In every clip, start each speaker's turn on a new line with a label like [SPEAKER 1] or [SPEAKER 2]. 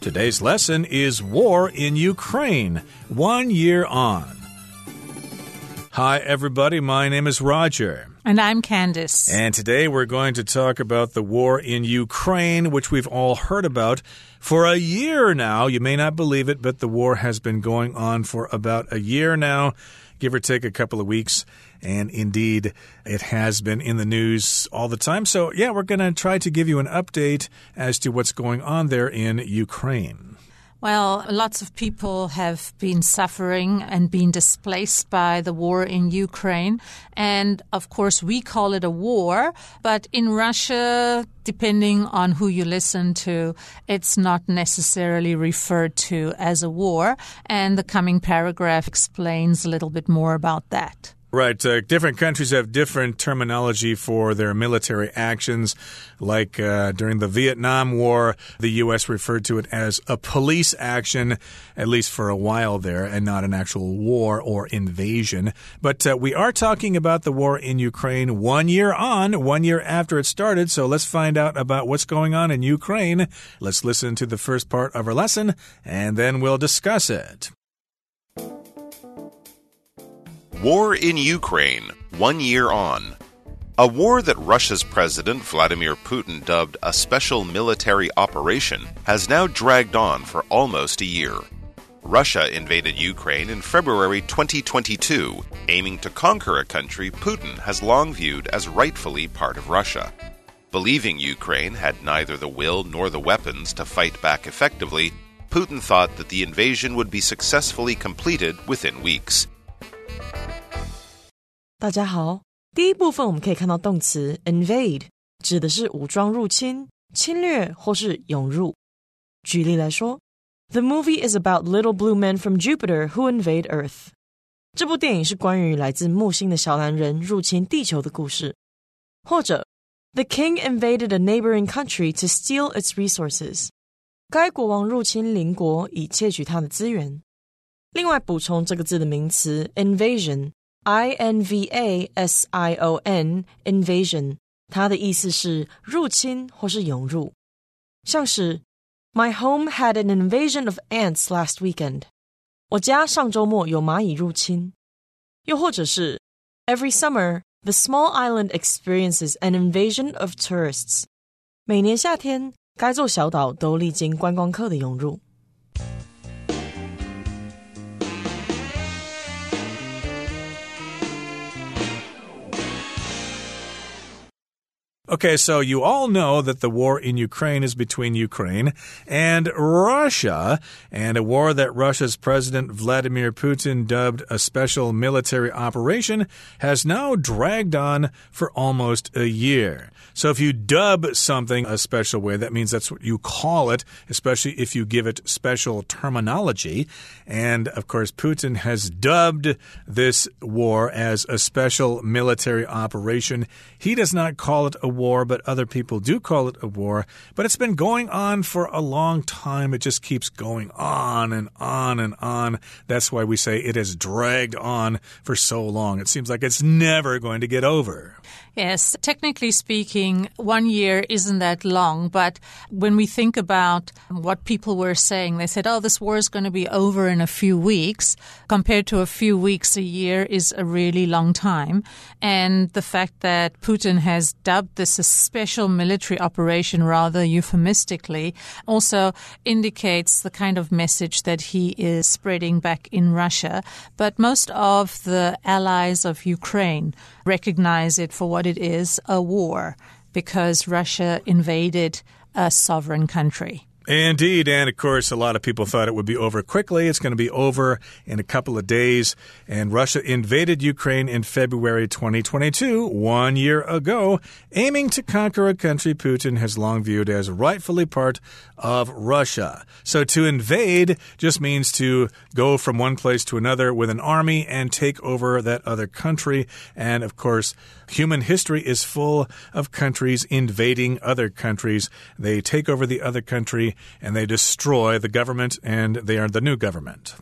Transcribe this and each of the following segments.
[SPEAKER 1] Today's lesson is War in Ukraine, one year on. Hi, everybody. My name is Roger.
[SPEAKER 2] And I'm Candice.
[SPEAKER 1] And today we're going to talk about the war in Ukraine, which we've all heard about for a year now. You may not believe it, but the war has been going on for about a year now, give or take a couple of weeks. And indeed, it has been in the news all the time. So, yeah, we're going to try to give you an update as to what's going on there in Ukraine.
[SPEAKER 2] Well, lots of people have been suffering and been displaced by the war in Ukraine. And of course, we call it a war. But in Russia, depending on who you listen to, it's not necessarily referred to as a war. And the coming paragraph explains a little bit more about that.
[SPEAKER 1] Right. Uh, different countries have different terminology for their military actions. Like uh, during the Vietnam War, the U.S. referred to it as a police action, at least for a while there, and not an actual war or invasion. But uh, we are talking about the war in Ukraine one year on, one year after it started. So let's find out about what's going on in Ukraine. Let's listen to the first part of our lesson, and then we'll discuss it.
[SPEAKER 3] War in Ukraine, one year on. A war that Russia's President Vladimir Putin dubbed a special military operation has now dragged on for almost a year. Russia invaded Ukraine in February 2022, aiming to conquer a country Putin has long viewed as rightfully part of Russia. Believing Ukraine had neither the will nor the weapons to fight back effectively, Putin thought that the invasion would be successfully completed within weeks.
[SPEAKER 4] 大家好，第一部分我们可以看到动词 invade，指的是武装入侵、侵略或是涌入。举例来说，The movie is about little blue men from Jupiter who invade Earth。这部电影是关于来自木星的小蓝人入侵地球的故事。或者，The king invaded a neighboring country to steal its resources。该国王入侵邻国以窃取他的资源。另外，补充这个字的名词 invasion。 I N V A S I O N invasion，它的意思是入侵或是涌入，像是 My home had an invasion of ants last weekend。我家上周末有蚂蚁入侵。又或者是 Every summer the small island experiences an invasion of tourists。每年夏天，该座小岛都历经观光客的涌入。
[SPEAKER 1] Okay, so you all know that the war in Ukraine is between Ukraine and Russia, and a war that Russia's President Vladimir Putin dubbed a special military operation has now dragged on for almost a year. So if you dub something a special way, that means that's what you call it, especially if you give it special terminology. And of course, Putin has dubbed this war as a special military operation. He does not call it a war, but other people do call it a war. But it's been going on for a long time. It just keeps going on and on and on. That's why we say it has dragged on for so long. It seems like it's never going to get over.
[SPEAKER 2] Yes, technically speaking, one year isn't that long, but when we think about what people were saying, they said, oh, this war is going to be over in a few weeks, compared to a few weeks a year is a really long time. And the fact that Putin has dubbed this a special military operation rather euphemistically also indicates the kind of message that he is spreading back in Russia. But most of the allies of Ukraine recognize it for what it is a war because Russia invaded a sovereign country.
[SPEAKER 1] Indeed. And of course, a lot of people thought it would be over quickly. It's going to be over in a couple of days. And Russia invaded Ukraine in February 2022, one year ago, aiming to conquer a country Putin has long viewed as rightfully part of Russia. So to invade just means to go from one place to another with an army and take over that other country. And of course, human history is full of countries invading other countries. They take over the other country and they destroy the government and they are the new government.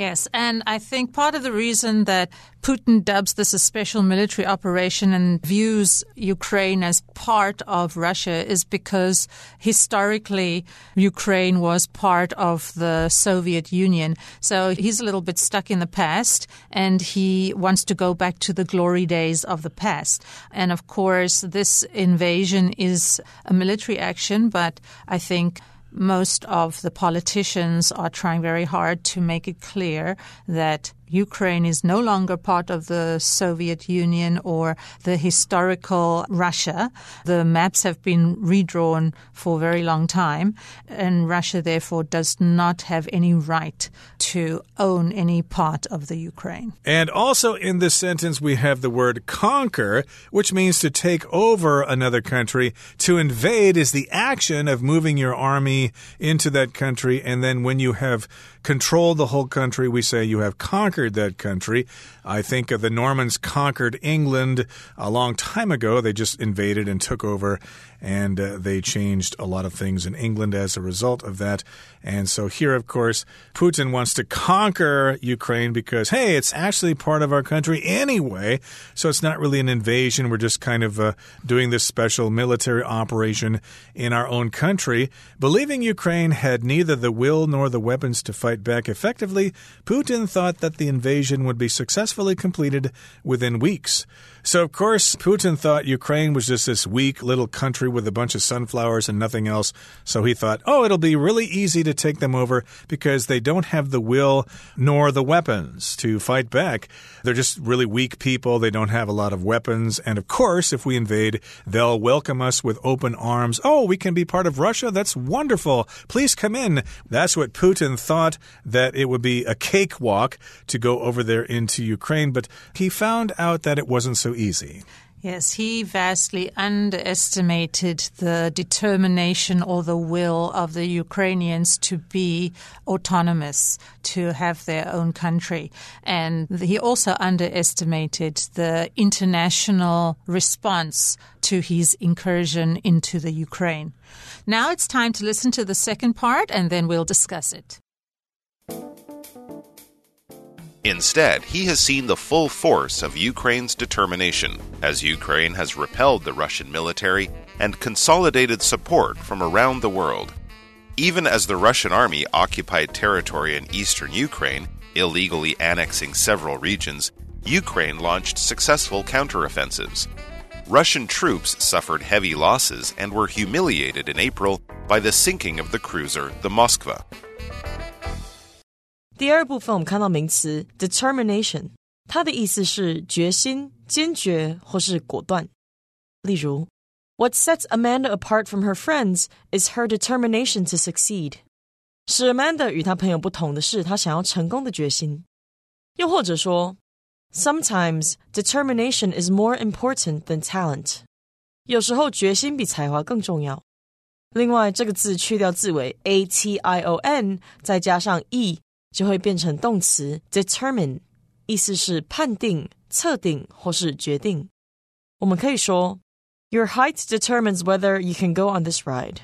[SPEAKER 2] Yes, and I think part of the reason that Putin dubs this a special military operation and views Ukraine as part of Russia is because historically Ukraine was part of the Soviet Union. So he's a little bit stuck in the past and he wants to go back to the glory days of the past. And of course, this invasion is a military action, but I think most of the politicians are trying very hard to make it clear that Ukraine is no longer part of the Soviet Union or the historical Russia. The maps have been redrawn for a very long time, and Russia therefore does not have any right to own any part of the Ukraine.
[SPEAKER 1] And also in this sentence, we have the word conquer, which means to take over another country. To invade is the action of moving your army into that country, and then when you have controlled the whole country, we say you have conquered that country. I think the Normans conquered England a long time ago. They just invaded and took over, and uh, they changed a lot of things in England as a result of that. And so here, of course, Putin wants to conquer Ukraine because, hey, it's actually part of our country anyway. So it's not really an invasion. We're just kind of uh, doing this special military operation in our own country. Believing Ukraine had neither the will nor the weapons to fight back effectively, Putin thought that the invasion would be successfully completed within weeks. So, of course, Putin thought Ukraine was just this weak little country with a bunch of sunflowers and nothing else. So he thought, oh, it'll be really easy to take them over because they don't have the will nor the weapons to fight back. They're just really weak people. They don't have a lot of weapons. And of course, if we invade, they'll welcome us with open arms. Oh, we can be part of Russia? That's wonderful. Please come in. That's what Putin thought, that it would be a cakewalk to go over there into Ukraine. But he found out that it wasn't so easy.
[SPEAKER 2] Yes, he vastly underestimated the determination or the will of the Ukrainians to be autonomous, to have their own country. And he also underestimated the international response to his incursion into the Ukraine. Now it's time to listen to the second part and then we'll discuss it.
[SPEAKER 3] Instead, he has seen the full force of Ukraine's determination, as Ukraine has repelled the Russian military and consolidated support from around the world. Even as the Russian army occupied territory in eastern Ukraine, illegally annexing several regions, Ukraine launched successful counteroffensives. Russian troops suffered heavy losses and were humiliated in April by the sinking of the cruiser the Moskva.
[SPEAKER 4] 第二部分我们看到名词 determination，它的意思是决心、坚决或是果断。例如，What sets Amanda apart from her friends is her determination to succeed。使 Amanda 与她朋友不同的是她想要成功的决心。又或者说，Sometimes determination is more important than talent。有时候决心比才华更重要。另外，这个字去掉字尾 a t i o n，再加上 e。 就会变成动词 determine，意思是判定、测定或是决定。我们可以说，Your height determines whether you can go on this ride。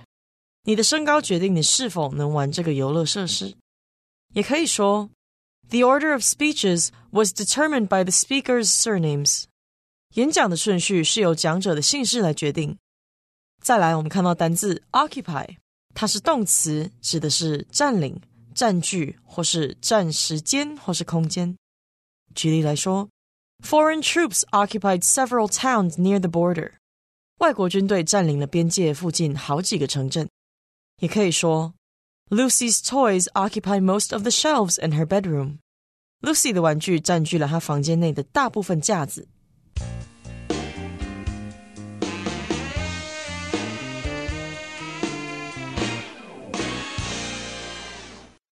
[SPEAKER 4] 你的身高决定你是否能玩这个游乐设施。也可以说，The order of speeches was determined by the speakers' surnames。演讲的顺序是由讲者的姓氏来决定。再来，我们看到单字 occupy，它是动词，指的是占领。 占据或是占时间或是空间。举例来说，Foreign troops occupied several towns near the border。外国军队占领了边界附近好几个城镇。也可以说，Lucy's toys occupy most of the shelves in her bedroom。Lucy 的玩具占据了她房间内的大部分架子。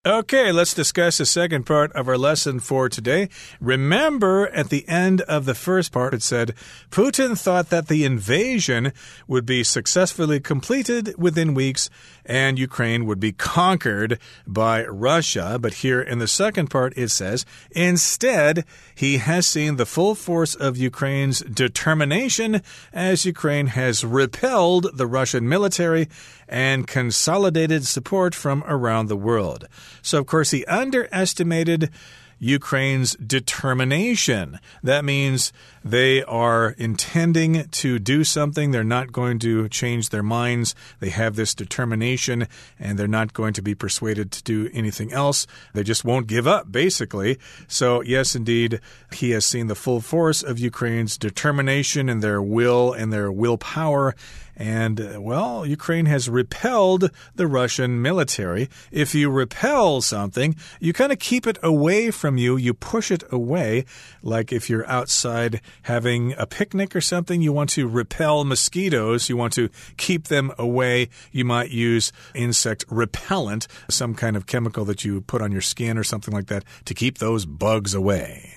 [SPEAKER 1] Okay, let's discuss the second part of our lesson for today. Remember, at the end of the first part, it said Putin thought that the invasion would be successfully completed within weeks and Ukraine would be conquered by Russia. But here in the second part, it says instead, he has seen the full force of Ukraine's determination as Ukraine has repelled the Russian military and consolidated support from around the world. So, of course, he underestimated Ukraine's determination. That means they are intending to do something. They're not going to change their minds. They have this determination and they're not going to be persuaded to do anything else. They just won't give up, basically. So, yes, indeed, he has seen the full force of Ukraine's determination and their will and their willpower. And, uh, well, Ukraine has repelled the Russian military. If you repel something, you kind of keep it away from you, you push it away. Like if you're outside having a picnic or something, you want to repel mosquitoes, you want to keep them away. You might use insect repellent, some kind of chemical that you put on your skin or something like that to keep those bugs away.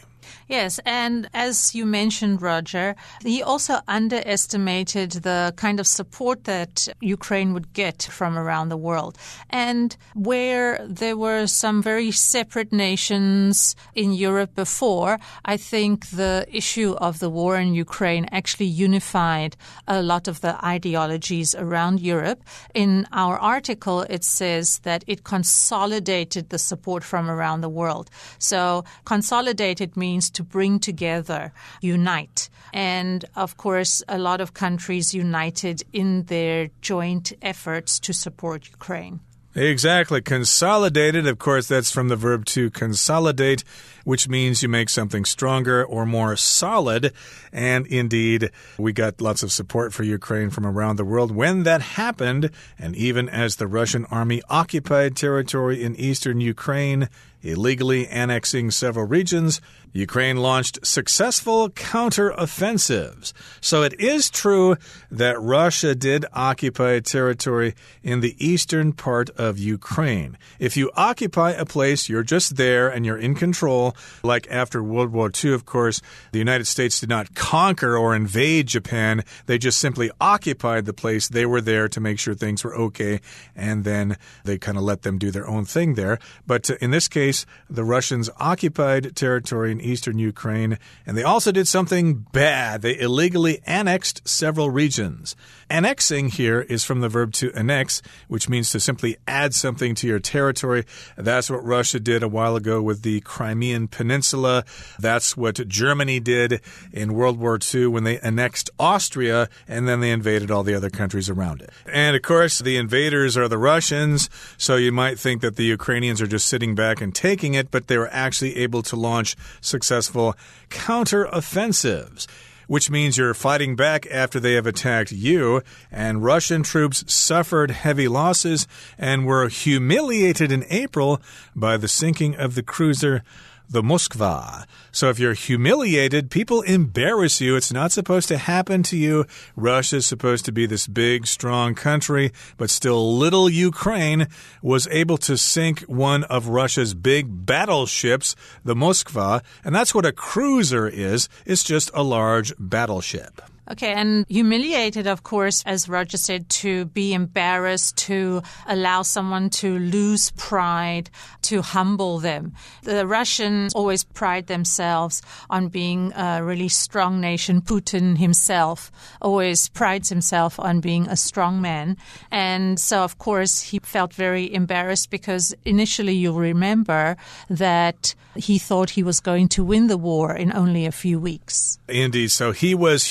[SPEAKER 2] Yes, and as you mentioned, Roger, he also underestimated the kind of support that Ukraine would get from around the world. And where there were some very separate nations in Europe before, I think the issue of the war in Ukraine actually unified a lot of the ideologies around Europe. In our article, it says that it consolidated the support from around the world. So consolidated means to bring together, unite. And of course, a lot of countries united in their joint efforts to support Ukraine.
[SPEAKER 1] Exactly. Consolidated, of course, that's from the verb to consolidate, which means you make something stronger or more solid. And indeed, we got lots of support for Ukraine from around the world when that happened. And even as the Russian army occupied territory in eastern Ukraine, illegally annexing several regions, Ukraine launched successful counteroffensives. So it is true that Russia did occupy territory in the eastern part of Ukraine. If you occupy a place, you're just there and you're in control. Like after World War II, of course, the United States did not conquer or invade Japan. They just simply occupied the place. They were there to make sure things were okay. And then they kind of let them do their own thing there. But uh, in this case, the Russians occupied territory in eastern Ukraine, and they also did something bad. They illegally annexed several regions. Annexing here is from the verb to annex, which means to simply add something to your territory. That's what Russia did a while ago with the Crimean Peninsula. That's what Germany did in World War II when they annexed Austria, and then they invaded all the other countries around it. And of course, the invaders are the Russians, so you might think that the Ukrainians are just sitting back and taking it, but they were actually able to launch successful counteroffensives which means you're fighting back after they have attacked you. And Russian troops suffered heavy losses and were humiliated in April by the sinking of the cruiser the Moskva. So if you're humiliated, people embarrass you. It's not supposed to happen to you. Russia is supposed to be this big, strong country, but still little Ukraine was able to sink one of Russia's big battleships, the Moskva. And that's what a cruiser is. It's just a large battleship.
[SPEAKER 2] Okay, and humiliated, of course, as Roger said, to be embarrassed, to allow someone to lose pride, to humble them. The Russians always pride themselves on being a really strong nation. Putin himself always prides himself on being a strong man. And so, of course, he felt very embarrassed because initially you'll remember that he thought he was going to win the war in only a few weeks.
[SPEAKER 1] Indeed. So he was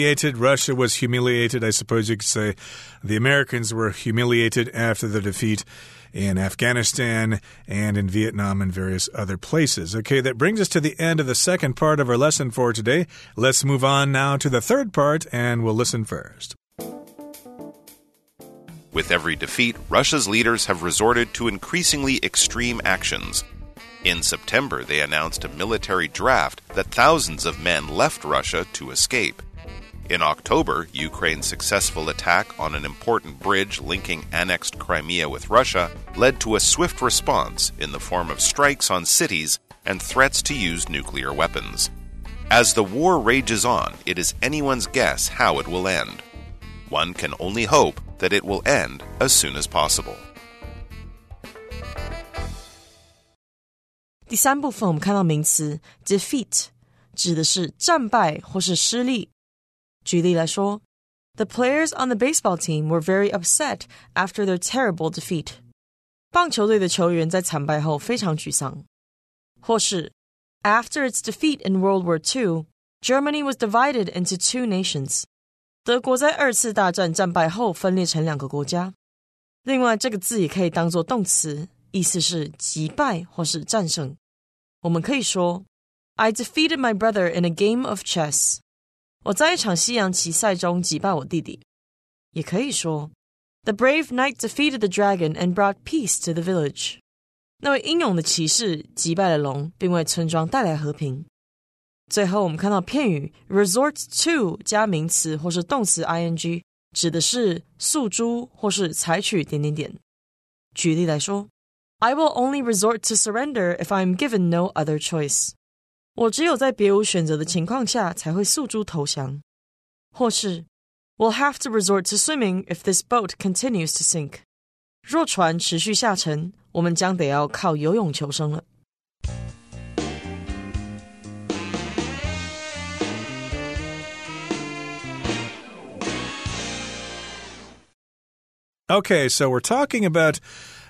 [SPEAKER 1] humiliated. Russia was humiliated. I suppose you could say the Americans were humiliated after the defeat in Afghanistan and in Vietnam and various other places. Okay, that brings us to the end of the second part of our lesson for today. Let's move on now to the third part and we'll listen first.
[SPEAKER 3] With every defeat, Russia's leaders have resorted to increasingly extreme actions. In September, they announced a military draft that thousands of men left Russia to escape. In October, Ukraine's successful attack on an important bridge linking annexed Crimea with Russia led to a swift response in the form of strikes on cities and threats to use nuclear weapons. As the war rages on, it is anyone's guess how it will end. One can only hope that it will end as soon as possible.
[SPEAKER 4] 第三部分我们看到名词 defeat，指的是战败或是失利。 举例来说，The players on the baseball team were very upset after their terrible defeat。棒球队的球员在惨败后非常沮丧。或是，After its defeat in World War II, Germany was divided into two nations。德国在二次大战战败后分裂成两个国家。另外，这个字也可以当做动词，意思是击败或是战胜。我们可以说，I defeated my brother in a game of chess。 我在一场西洋棋赛中击败我弟弟。也可以说，The brave knight defeated the dragon and brought peace to the village。那位英勇的骑士击败了龙，并为村庄带来和平。最后，我们看到片语 resort to 加名词或是动词 ing，指的是诉诸或是采取点点点。举例来说，I will only resort to surrender if I am given no other choice。我只有在别无选择的情况下才会诉诸投降，或是 We'll have to resort to swimming if this boat continues to sink。若船持续下沉，我们将得要靠游泳求生了。
[SPEAKER 1] Okay, so we're talking about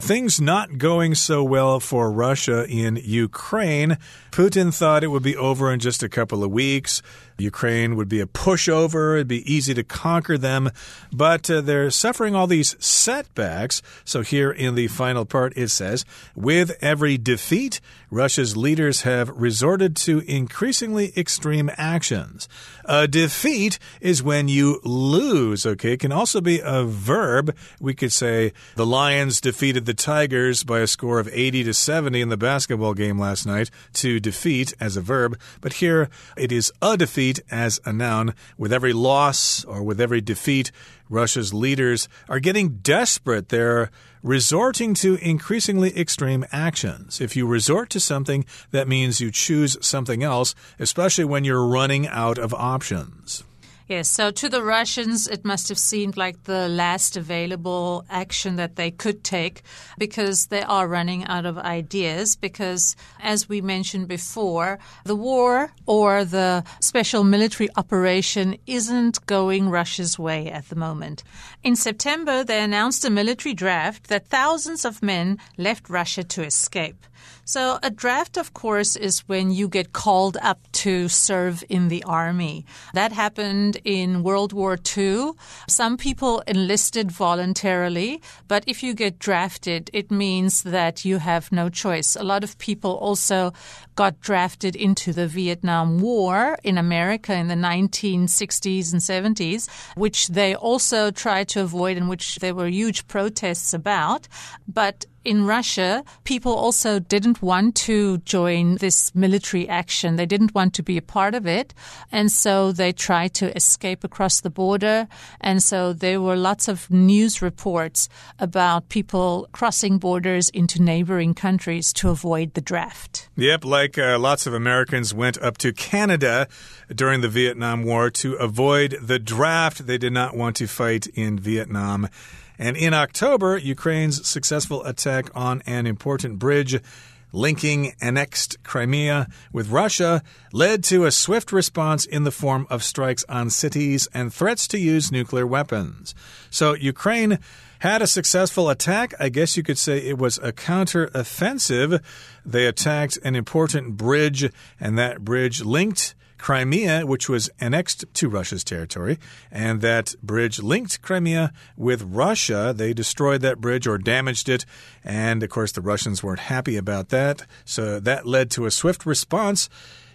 [SPEAKER 1] things not going so well for Russia in Ukraine. Putin thought it would be over in just a couple of weeks. Ukraine would be a pushover. It'd be easy to conquer them. But uh, they're suffering all these setbacks. So here in the final part, it says, with every defeat, Russia's leaders have resorted to increasingly extreme actions. A defeat is when you lose, okay? It can also be a verb. We could say, the Lions defeated the Tigers by a score of 80 to 70 in the basketball game last night to defeat as a verb. But here it is a defeat as a noun. With every loss or with every defeat, Russia's leaders are getting desperate. They're resorting to increasingly extreme actions. If you resort to something, that means you choose something else, especially when you're running out of options.
[SPEAKER 2] Yes, so to the Russians, it must have seemed like the last available action that they could take because they are running out of ideas. Because, as we mentioned before, the war or the special military operation isn't going Russia's way at the moment. In September, they announced a military draft that thousands of men left Russia to escape. So, a draft, of course, is when you get called up to serve in the army. That happened in World War II. Some people enlisted voluntarily, but if you get drafted, it means that you have no choice. A lot of people also got drafted into the Vietnam War in America in the 1960s and 70s, which they also tried to avoid and which there were huge protests about. But in Russia, people also didn't want to join this military action. They didn't want to be a part of it. And so they tried to escape across the border. And so there were lots of news reports about people crossing borders into neighboring countries to avoid the draft.
[SPEAKER 1] Yep, like uh, lots of Americans went up to Canada during the Vietnam War to avoid the draft. They did not want to fight in Vietnam. And in October, Ukraine's successful attack on an important bridge linking annexed Crimea with Russia led to a swift response in the form of strikes on cities and threats to use nuclear weapons. So Ukraine had a successful attack. I guess you could say it was a counter-offensive. They attacked an important bridge, and that bridge linked Crimea, which was annexed to Russia's territory, and that bridge linked Crimea with Russia. They destroyed that bridge or damaged it, and of course, the Russians weren't happy about that. So that led to a swift response.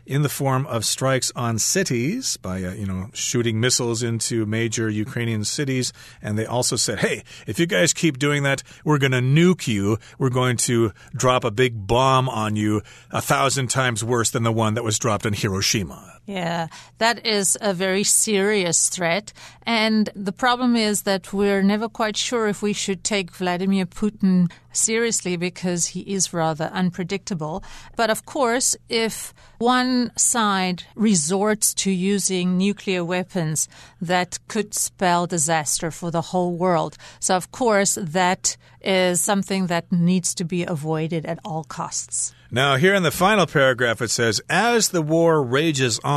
[SPEAKER 1] in the form of strikes on cities by, uh, you know, shooting missiles into major Ukrainian cities. And they also said, hey, if you guys keep doing that, we're going to nuke you. We're going to drop a big bomb on you a thousand times worse than the one that was dropped on Hiroshima.
[SPEAKER 2] Yeah, that is a very serious threat. And the problem is that we're never quite sure if we should take Vladimir Putin seriously because he is rather unpredictable. But of course, if one side resorts to using nuclear weapons, that could spell disaster for the whole world. So, of course, that is something that needs to be avoided at all costs.
[SPEAKER 1] Now, here in the final paragraph, it says, As the war rages on,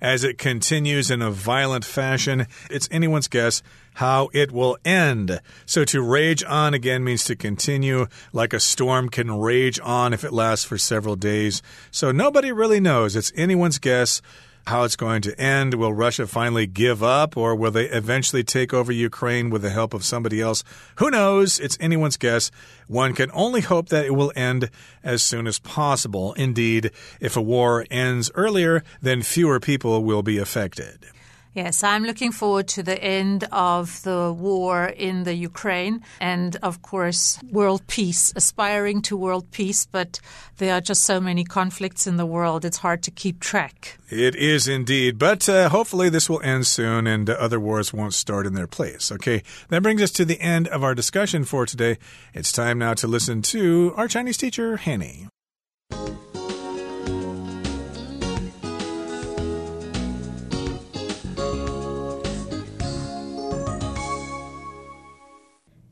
[SPEAKER 1] as it continues in a violent fashion, it's anyone's guess how it will end. So to rage on again means to continue, like a storm can rage on if it lasts for several days. So nobody really knows. It's anyone's guess how it's going to end. Will Russia finally give up, or will they eventually take over Ukraine with the help of somebody else? Who knows? It's anyone's guess. One can only hope that it will end as soon as possible. Indeed, if a war ends earlier, then fewer people will be affected.
[SPEAKER 2] Yes, I'm looking forward to the end of the war in the Ukraine and, of course, world peace, aspiring to world peace, but there are just so many conflicts in the world, it's hard to keep track.
[SPEAKER 1] It is indeed, but uh, hopefully this will end soon and uh, other wars won't start in their place. Okay, that brings us to the end of our discussion for today. It's time now to listen to our Chinese teacher, Hanny.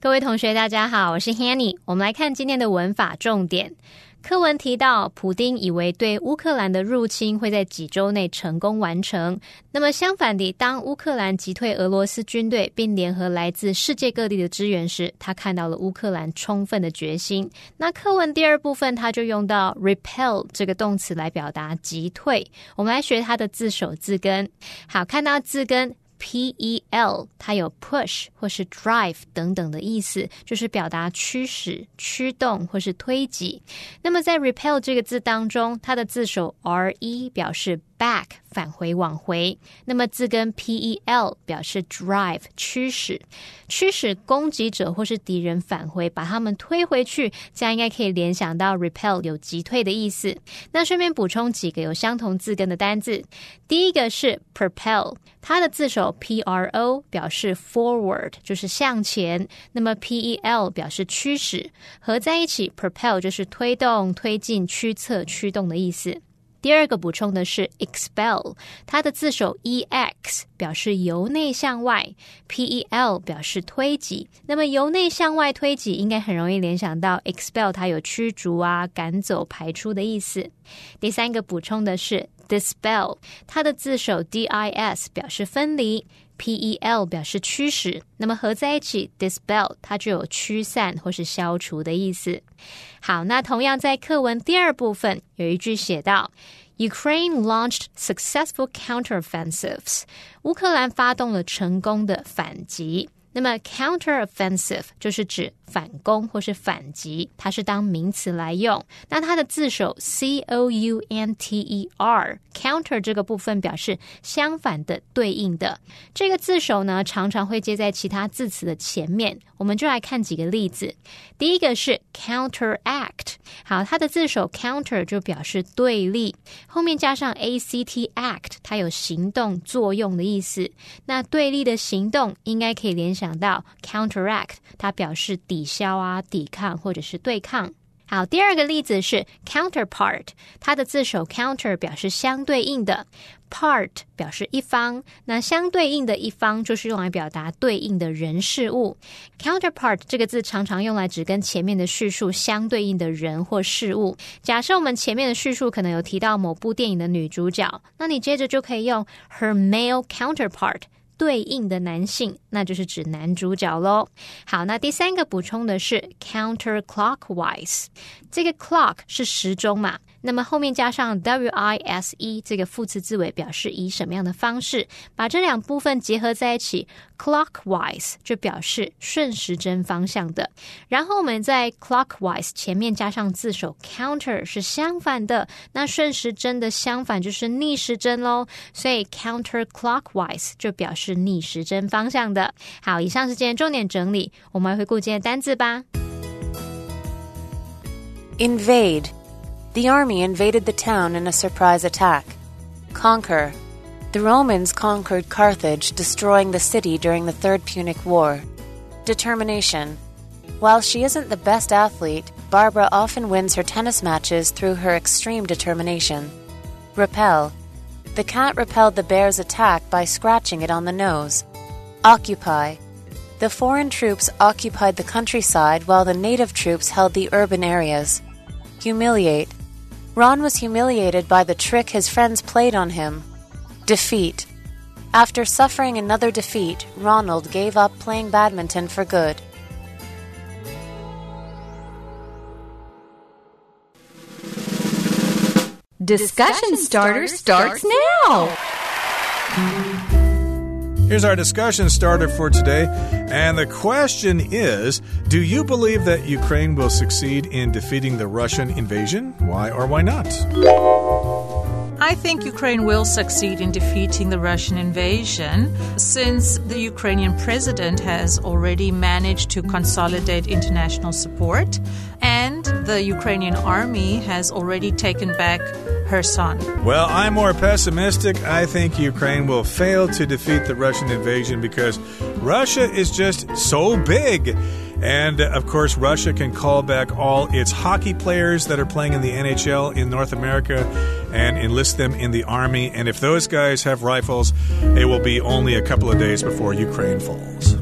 [SPEAKER 5] 各位同学，大家好，我是 Hanny。我们来看今天的文法重点。课文提到，普丁以为对乌克兰的入侵会在几周内成功完成。那么相反地，当乌克兰击退俄罗斯军队，并联合来自世界各地的支援时，他看到了乌克兰充分的决心。那课文第二部分，他就用到 repel 这个动词来表达击退。我们来学它的字首字根。好，看到字根。P E L，它有 push 或是 drive 等等的意思，就是表达驱使、驱动或是推挤。那么在 repel 这个字当中，它的字首 R E 表示。Back 返回往回，那么字根 p e l 表示 drive 驱使，驱使攻击者或是敌人返回，把他们推回去，这样应该可以联想到 repel 有击退的意思。那顺便补充几个有相同字根的单字，第一个是 propel，它的字首 p r o 表示 forward 就是向前，那么 p e l 表示驱使，合在一起 propel 就是推动、推进、驱策、驱动的意思。第二个补充的是 expel，它的字首 e x 表示由内向外，p e l 表示推挤。那么由内向外推挤，应该很容易联想到 expel，它有驱逐啊、赶走、排出的意思。第三个补充的是 dispel，它的字首 d i s 表示分离，p e l 表示驱使。那么合在一起 dispel，它就有驱散或是消除的意思。好，那同样在课文第二部分有一句写到，Ukraine launched successful counteroffensives，乌克兰发动了成功的反击。那么 counteroffensive 就是指反攻或是反击，它是当名词来用。那它的字首 c o u n t e r counter 这个部分表示相反的、对应的。这个字首呢，常常会接在其他字词的前面。我们就来看几个例子。第一个是 counteract，好，它的字首 counter 就表示对立，后面加上 a c t act，它有行动、作用的意思。那对立的行动应该可以联想到 counteract，它表示抵消啊、抵抗或者是对抗。好，第二个例子是 counterpart，它的字首 counter 表示相对应的，part 表示一方，那相对应的一方就是用来表达对应的人事物。counterpart 这个字常常用来指跟前面的叙述相对应的人或事物。假设我们前面的叙述可能有提到某部电影的女主角，那你接着就可以用 her male counterpart。对应的男性，那就是指男主角喽。好，那第三个补充的是 counterclockwise，这个 clock 是时钟嘛？那么后面加上 w i s e 这个副词字尾，表示以什么样的方式？把这两部分结合在一起 clockwise 就表示顺时针方向的。然后我们在 clockwise 前面加上字首 counter 是相反的，那顺时针的相反就是逆时针喽。所以 counterclockwise 就表示逆时针方向的。好，以上是今天重点整理，我们回顾今天的单字吧。
[SPEAKER 6] Invade. The army invaded the town in a surprise attack. Conquer. The Romans conquered Carthage, destroying the city during the Third Punic War. Determination. While she isn't the best athlete, Barbara often wins her tennis matches through her extreme determination. Repel. The cat repelled the bear's attack by scratching it on the nose. Occupy. The foreign troops occupied the countryside while the native troops held the urban areas. Humiliate. Ron was humiliated by the trick his friends played on him. Defeat. After suffering another defeat, Ronald gave up playing badminton for good.
[SPEAKER 7] Discussion starter starts now.
[SPEAKER 1] Here's our discussion starter for today. And the question is Do you believe that Ukraine will succeed in defeating the Russian invasion? Why or why not?
[SPEAKER 2] I think Ukraine will succeed in defeating the Russian invasion since the Ukrainian president has already managed to consolidate international support and the Ukrainian army has already taken back Kherson.
[SPEAKER 1] Well, I'm more pessimistic. I think Ukraine will fail to defeat the Russian invasion because Russia is just so big. And of course, Russia can call back all its hockey players that are playing in the NHL in North America and enlist them in the army. And if those guys have rifles, it will be only a couple of days before Ukraine falls.